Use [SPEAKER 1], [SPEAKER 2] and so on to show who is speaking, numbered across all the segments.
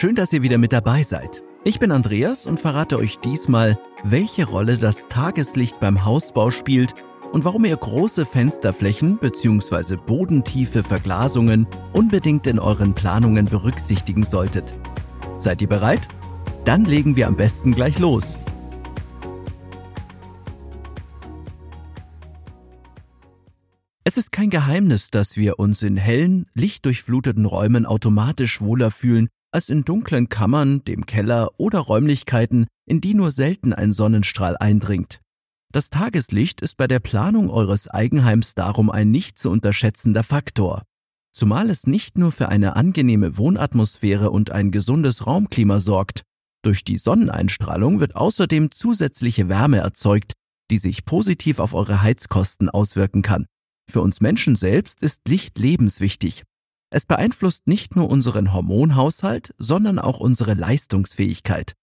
[SPEAKER 1] Schön, dass ihr wieder mit dabei seid. Ich bin Andreas und verrate euch diesmal, welche Rolle das Tageslicht beim Hausbau spielt und warum ihr große Fensterflächen bzw. bodentiefe Verglasungen unbedingt in euren Planungen berücksichtigen solltet. Seid ihr bereit? Dann legen wir am besten gleich los. Es ist kein Geheimnis, dass wir uns in hellen, lichtdurchfluteten Räumen automatisch wohler fühlen als in dunklen Kammern, dem Keller oder Räumlichkeiten, in die nur selten ein Sonnenstrahl eindringt. Das Tageslicht ist bei der Planung eures Eigenheims darum ein nicht zu unterschätzender Faktor. Zumal es nicht nur für eine angenehme Wohnatmosphäre und ein gesundes Raumklima sorgt. Durch die Sonneneinstrahlung wird außerdem zusätzliche Wärme erzeugt, die sich positiv auf eure Heizkosten auswirken kann. Für uns Menschen selbst ist Licht lebenswichtig. Es beeinflusst nicht nur unseren Hormonhaushalt, sondern auch unsere Leistungsfähigkeit.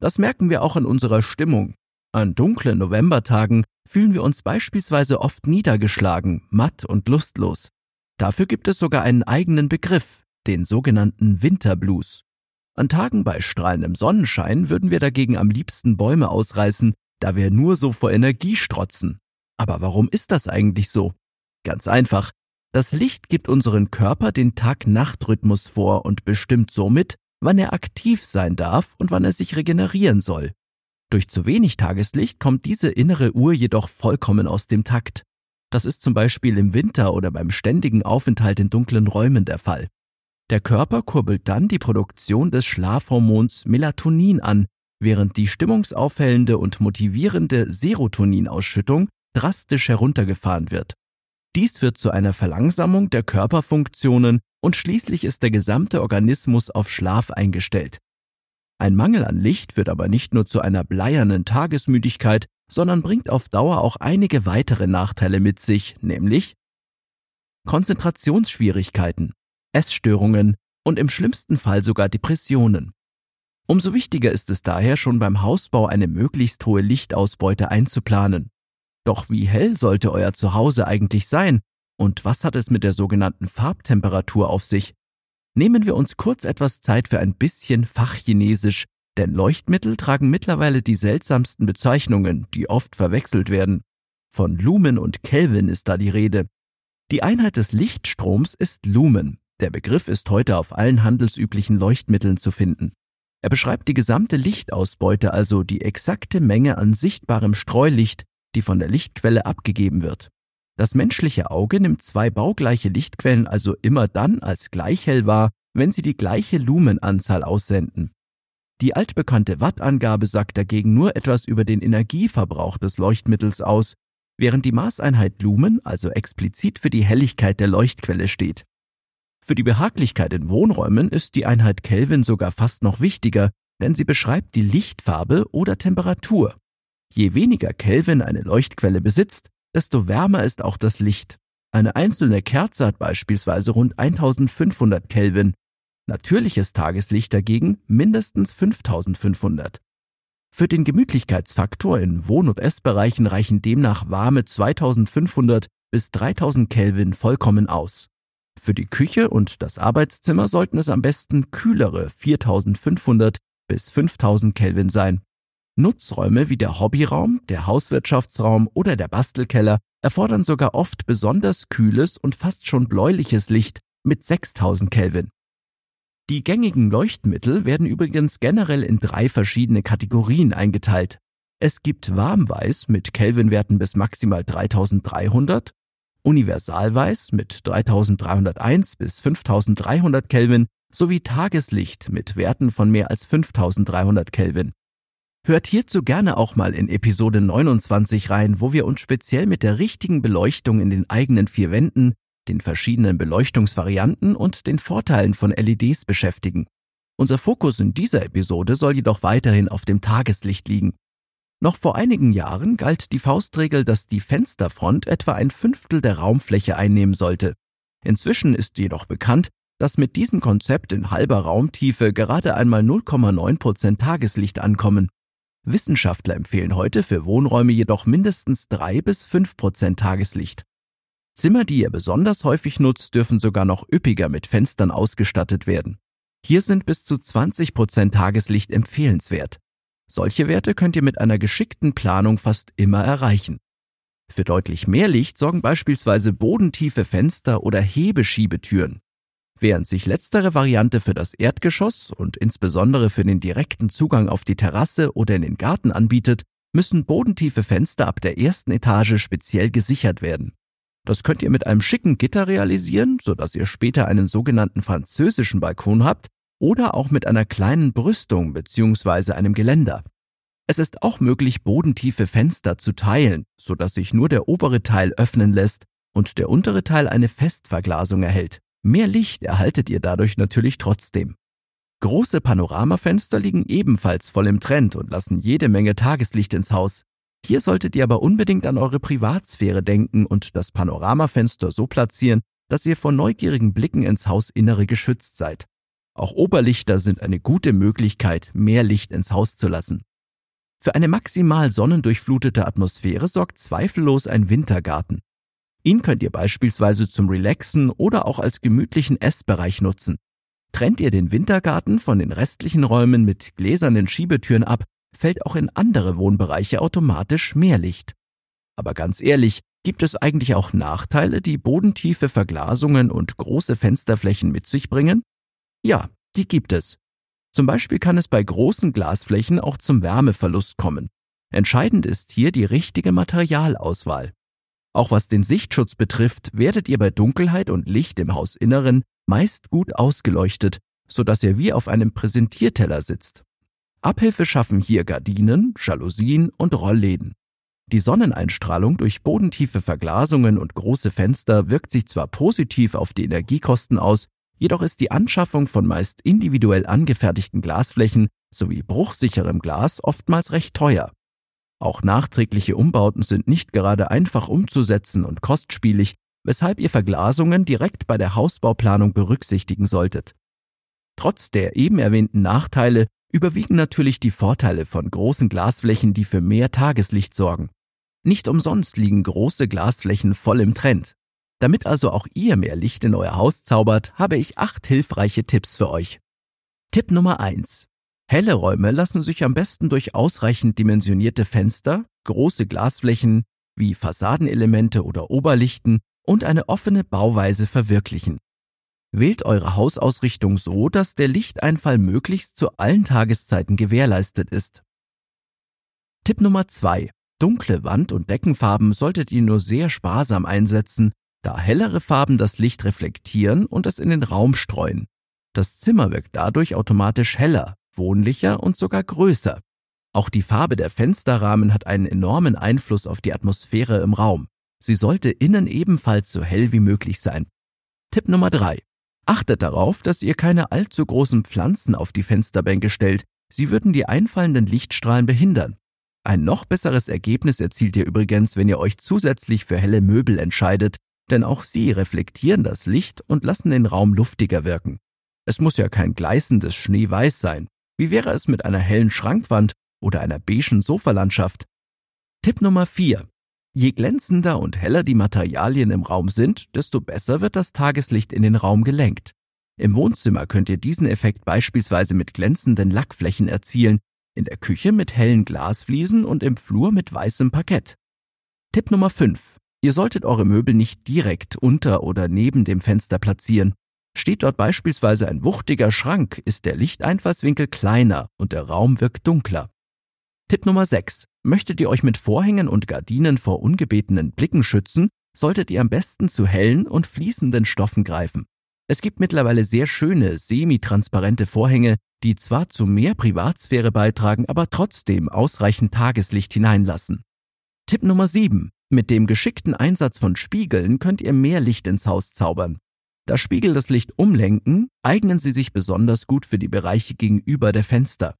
[SPEAKER 1] Das merken wir auch in unserer Stimmung. An dunklen Novembertagen fühlen wir uns beispielsweise oft niedergeschlagen, matt und lustlos. Dafür gibt es sogar einen eigenen Begriff, den sogenannten Winterblues. An Tagen bei strahlendem Sonnenschein würden wir dagegen am liebsten Bäume ausreißen, da wir nur so vor Energie strotzen. Aber warum ist das eigentlich so? Ganz einfach, das Licht gibt unseren Körper den Tag-Nacht-Rhythmus vor und bestimmt somit, wann er aktiv sein darf und wann er sich regenerieren soll. Durch zu wenig Tageslicht kommt diese innere Uhr jedoch vollkommen aus dem Takt. Das ist zum Beispiel im Winter oder beim ständigen Aufenthalt in dunklen Räumen der Fall. Der Körper kurbelt dann die Produktion des Schlafhormons Melatonin an, während die stimmungsaufhellende und motivierende Serotoninausschüttung drastisch heruntergefahren wird. Dies führt zu einer Verlangsamung der Körperfunktionen und schließlich ist der gesamte Organismus auf Schlaf eingestellt. Ein Mangel an Licht führt aber nicht nur zu einer bleiernen Tagesmüdigkeit, sondern bringt auf Dauer auch einige weitere Nachteile mit sich, nämlich Konzentrationsschwierigkeiten, Essstörungen und im schlimmsten Fall sogar Depressionen. Umso wichtiger ist es daher schon beim Hausbau eine möglichst hohe Lichtausbeute einzuplanen. Doch wie hell sollte euer Zuhause eigentlich sein? Und was hat es mit der sogenannten Farbtemperatur auf sich? Nehmen wir uns kurz etwas Zeit für ein bisschen Fachchinesisch, denn Leuchtmittel tragen mittlerweile die seltsamsten Bezeichnungen, die oft verwechselt werden. Von Lumen und Kelvin ist da die Rede. Die Einheit des Lichtstroms ist Lumen. Der Begriff ist heute auf allen handelsüblichen Leuchtmitteln zu finden. Er beschreibt die gesamte Lichtausbeute, also die exakte Menge an sichtbarem Streulicht, die von der Lichtquelle abgegeben wird. Das menschliche Auge nimmt zwei baugleiche Lichtquellen also immer dann als gleich hell wahr, wenn sie die gleiche Lumenanzahl aussenden. Die altbekannte Wattangabe sagt dagegen nur etwas über den Energieverbrauch des Leuchtmittels aus, während die Maßeinheit Lumen also explizit für die Helligkeit der Leuchtquelle steht. Für die Behaglichkeit in Wohnräumen ist die Einheit Kelvin sogar fast noch wichtiger, denn sie beschreibt die Lichtfarbe oder Temperatur. Je weniger Kelvin eine Leuchtquelle besitzt, desto wärmer ist auch das Licht. Eine einzelne Kerze hat beispielsweise rund 1500 Kelvin, natürliches Tageslicht dagegen mindestens 5500. Für den Gemütlichkeitsfaktor in Wohn- und Essbereichen reichen demnach warme 2500 bis 3000 Kelvin vollkommen aus. Für die Küche und das Arbeitszimmer sollten es am besten kühlere 4500 bis 5000 Kelvin sein. Nutzräume wie der Hobbyraum, der Hauswirtschaftsraum oder der Bastelkeller erfordern sogar oft besonders kühles und fast schon bläuliches Licht mit 6000 Kelvin. Die gängigen Leuchtmittel werden übrigens generell in drei verschiedene Kategorien eingeteilt. Es gibt Warmweiß mit Kelvinwerten bis maximal 3300, Universalweiß mit 3301 bis 5300 Kelvin sowie Tageslicht mit Werten von mehr als 5300 Kelvin. Hört hierzu gerne auch mal in Episode 29 rein, wo wir uns speziell mit der richtigen Beleuchtung in den eigenen vier Wänden, den verschiedenen Beleuchtungsvarianten und den Vorteilen von LEDs beschäftigen. Unser Fokus in dieser Episode soll jedoch weiterhin auf dem Tageslicht liegen. Noch vor einigen Jahren galt die Faustregel, dass die Fensterfront etwa ein Fünftel der Raumfläche einnehmen sollte. Inzwischen ist jedoch bekannt, dass mit diesem Konzept in halber Raumtiefe gerade einmal 0,9 Prozent Tageslicht ankommen. Wissenschaftler empfehlen heute für Wohnräume jedoch mindestens drei bis fünf Prozent Tageslicht. Zimmer, die ihr besonders häufig nutzt, dürfen sogar noch üppiger mit Fenstern ausgestattet werden. Hier sind bis zu 20% Tageslicht empfehlenswert. Solche Werte könnt ihr mit einer geschickten Planung fast immer erreichen. Für deutlich mehr Licht sorgen beispielsweise bodentiefe Fenster oder Hebeschiebetüren. Während sich letztere Variante für das Erdgeschoss und insbesondere für den direkten Zugang auf die Terrasse oder in den Garten anbietet, müssen bodentiefe Fenster ab der ersten Etage speziell gesichert werden. Das könnt ihr mit einem schicken Gitter realisieren, sodass ihr später einen sogenannten französischen Balkon habt, oder auch mit einer kleinen Brüstung bzw. einem Geländer. Es ist auch möglich, bodentiefe Fenster zu teilen, sodass sich nur der obere Teil öffnen lässt und der untere Teil eine Festverglasung erhält. Mehr Licht erhaltet ihr dadurch natürlich trotzdem. Große Panoramafenster liegen ebenfalls voll im Trend und lassen jede Menge Tageslicht ins Haus. Hier solltet ihr aber unbedingt an eure Privatsphäre denken und das Panoramafenster so platzieren, dass ihr vor neugierigen Blicken ins Hausinnere geschützt seid. Auch Oberlichter sind eine gute Möglichkeit, mehr Licht ins Haus zu lassen. Für eine maximal sonnendurchflutete Atmosphäre sorgt zweifellos ein Wintergarten. Ihn könnt ihr beispielsweise zum Relaxen oder auch als gemütlichen Essbereich nutzen. Trennt ihr den Wintergarten von den restlichen Räumen mit gläsernen Schiebetüren ab, fällt auch in andere Wohnbereiche automatisch mehr Licht. Aber ganz ehrlich, gibt es eigentlich auch Nachteile, die bodentiefe Verglasungen und große Fensterflächen mit sich bringen? Ja, die gibt es. Zum Beispiel kann es bei großen Glasflächen auch zum Wärmeverlust kommen. Entscheidend ist hier die richtige Materialauswahl. Auch was den Sichtschutz betrifft, werdet ihr bei Dunkelheit und Licht im Hausinneren meist gut ausgeleuchtet, sodass ihr wie auf einem Präsentierteller sitzt. Abhilfe schaffen hier Gardinen, Jalousien und Rollläden. Die Sonneneinstrahlung durch bodentiefe Verglasungen und große Fenster wirkt sich zwar positiv auf die Energiekosten aus, Jedoch ist die Anschaffung von meist individuell angefertigten Glasflächen sowie bruchsicherem Glas oftmals recht teuer. Auch nachträgliche Umbauten sind nicht gerade einfach umzusetzen und kostspielig, weshalb ihr Verglasungen direkt bei der Hausbauplanung berücksichtigen solltet. Trotz der eben erwähnten Nachteile überwiegen natürlich die Vorteile von großen Glasflächen, die für mehr Tageslicht sorgen. Nicht umsonst liegen große Glasflächen voll im Trend. Damit also auch ihr mehr Licht in euer Haus zaubert, habe ich acht hilfreiche Tipps für euch. Tipp Nummer eins: Helle Räume lassen sich am besten durch ausreichend dimensionierte Fenster, große Glasflächen wie Fassadenelemente oder Oberlichten und eine offene Bauweise verwirklichen. Wählt eure Hausausrichtung so, dass der Lichteinfall möglichst zu allen Tageszeiten gewährleistet ist. Tipp Nummer zwei: Dunkle Wand- und Deckenfarben solltet ihr nur sehr sparsam einsetzen, da hellere Farben das Licht reflektieren und es in den Raum streuen. Das Zimmer wirkt dadurch automatisch heller, wohnlicher und sogar größer. Auch die Farbe der Fensterrahmen hat einen enormen Einfluss auf die Atmosphäre im Raum. Sie sollte innen ebenfalls so hell wie möglich sein. Tipp Nummer drei: Achtet darauf, dass ihr keine allzu großen Pflanzen auf die Fensterbänke stellt. Sie würden die einfallenden Lichtstrahlen behindern. Ein noch besseres Ergebnis erzielt ihr übrigens, wenn ihr euch zusätzlich für helle Möbel entscheidet, denn auch sie reflektieren das Licht und lassen den Raum luftiger wirken. Es muss ja kein gleißendes Schneeweiß sein. Wie wäre es mit einer hellen Schrankwand oder einer beigen Sofalandschaft? Tipp Nummer 4. Je glänzender und heller die Materialien im Raum sind, desto besser wird das Tageslicht in den Raum gelenkt. Im Wohnzimmer könnt ihr diesen Effekt beispielsweise mit glänzenden Lackflächen erzielen, in der Küche mit hellen Glasfliesen und im Flur mit weißem Parkett. Tipp Nummer 5. Ihr solltet eure Möbel nicht direkt unter oder neben dem Fenster platzieren. Steht dort beispielsweise ein wuchtiger Schrank, ist der Lichteinfallswinkel kleiner und der Raum wirkt dunkler. Tipp Nummer 6. Möchtet ihr euch mit Vorhängen und Gardinen vor ungebetenen Blicken schützen, solltet ihr am besten zu hellen und fließenden Stoffen greifen. Es gibt mittlerweile sehr schöne, semi-transparente Vorhänge, die zwar zu mehr Privatsphäre beitragen, aber trotzdem ausreichend Tageslicht hineinlassen. Tipp Nummer 7. Mit dem geschickten Einsatz von Spiegeln könnt ihr mehr Licht ins Haus zaubern. Da Spiegel das Licht umlenken, eignen sie sich besonders gut für die Bereiche gegenüber der Fenster.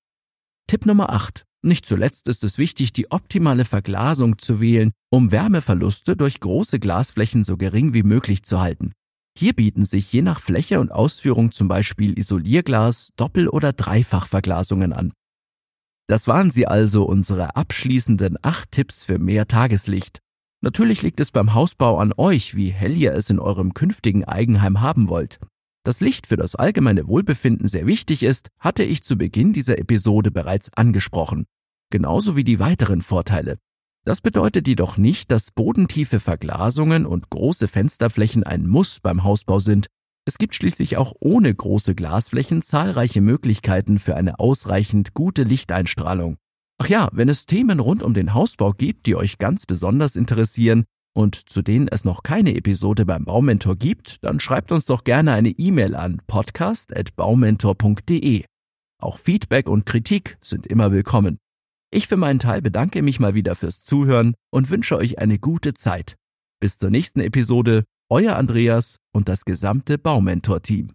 [SPEAKER 1] Tipp Nummer 8. Nicht zuletzt ist es wichtig, die optimale Verglasung zu wählen, um Wärmeverluste durch große Glasflächen so gering wie möglich zu halten. Hier bieten sich je nach Fläche und Ausführung zum Beispiel Isolierglas, Doppel- oder Dreifachverglasungen an. Das waren sie also, unsere abschließenden acht Tipps für mehr Tageslicht. Natürlich liegt es beim Hausbau an euch, wie hell ihr es in eurem künftigen Eigenheim haben wollt. Dass Licht für das allgemeine Wohlbefinden sehr wichtig ist, hatte ich zu Beginn dieser Episode bereits angesprochen. Genauso wie die weiteren Vorteile. Das bedeutet jedoch nicht, dass bodentiefe Verglasungen und große Fensterflächen ein Muss beim Hausbau sind. Es gibt schließlich auch ohne große Glasflächen zahlreiche Möglichkeiten für eine ausreichend gute Lichteinstrahlung. Ach ja, wenn es Themen rund um den Hausbau gibt, die euch ganz besonders interessieren und zu denen es noch keine Episode beim Baumentor gibt, dann schreibt uns doch gerne eine E-Mail an podcast.baumentor.de. Auch Feedback und Kritik sind immer willkommen. Ich für meinen Teil bedanke mich mal wieder fürs Zuhören und wünsche euch eine gute Zeit. Bis zur nächsten Episode, euer Andreas und das gesamte Baumentor-Team.